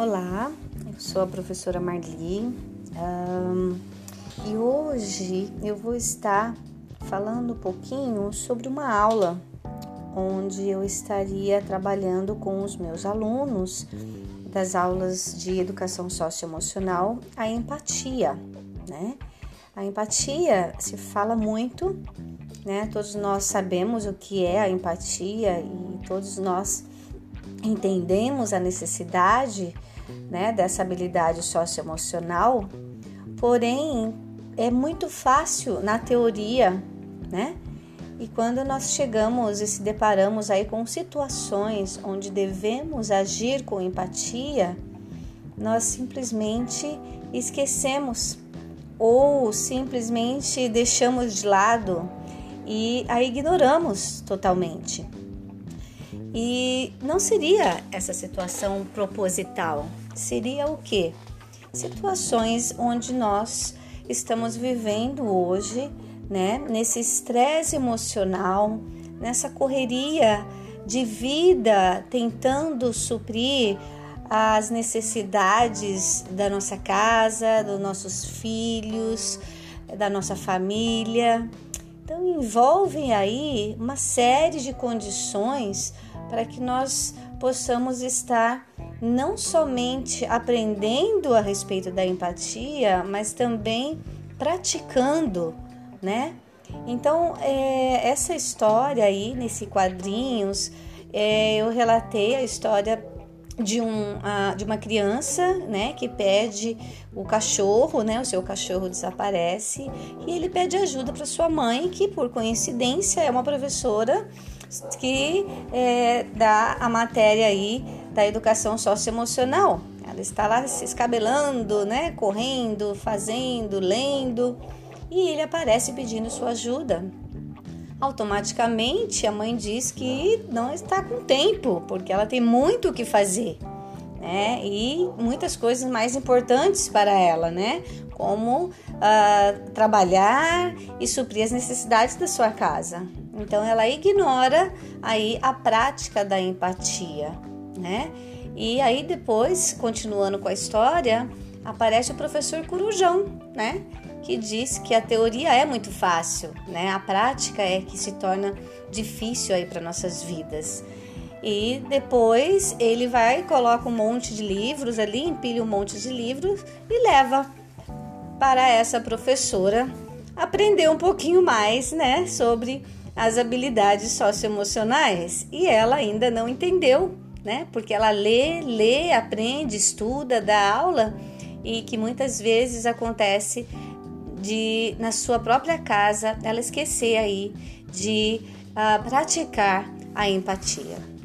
Olá, eu sou a professora Marli um, e hoje eu vou estar falando um pouquinho sobre uma aula onde eu estaria trabalhando com os meus alunos das aulas de educação socioemocional a empatia, né? A empatia se fala muito, né? Todos nós sabemos o que é a empatia e todos nós entendemos a necessidade né, dessa habilidade socioemocional, porém é muito fácil na teoria, né? E quando nós chegamos e se deparamos aí com situações onde devemos agir com empatia, nós simplesmente esquecemos ou simplesmente deixamos de lado e a ignoramos totalmente. E não seria essa situação proposital, seria o que? Situações onde nós estamos vivendo hoje, né, nesse estresse emocional, nessa correria de vida, tentando suprir as necessidades da nossa casa, dos nossos filhos, da nossa família. Então envolvem aí uma série de condições para que nós possamos estar não somente aprendendo a respeito da empatia, mas também praticando, né? Então, é, essa história aí, nesse quadrinhos, é, eu relatei a história de, um, de uma criança, né, que pede o cachorro, né, o seu cachorro desaparece e ele pede ajuda para sua mãe, que por coincidência é uma professora que é, dá a matéria aí da educação socioemocional. Ela está lá se escabelando, né, correndo, fazendo, lendo, e ele aparece pedindo sua ajuda. Automaticamente a mãe diz que não está com tempo, porque ela tem muito o que fazer. Né? E muitas coisas mais importantes para ela, né? Como uh, trabalhar e suprir as necessidades da sua casa. Então ela ignora aí a prática da empatia, né? E aí depois, continuando com a história, aparece o professor Corujão, né? Que diz que a teoria é muito fácil, né? A prática é que se torna difícil aí para nossas vidas. E depois ele vai, coloca um monte de livros ali, empilha um monte de livros e leva para essa professora aprender um pouquinho mais, né, sobre as habilidades socioemocionais e ela ainda não entendeu, né? Porque ela lê, lê, aprende, estuda, dá aula e que muitas vezes acontece de na sua própria casa ela esquecer aí de uh, praticar a empatia.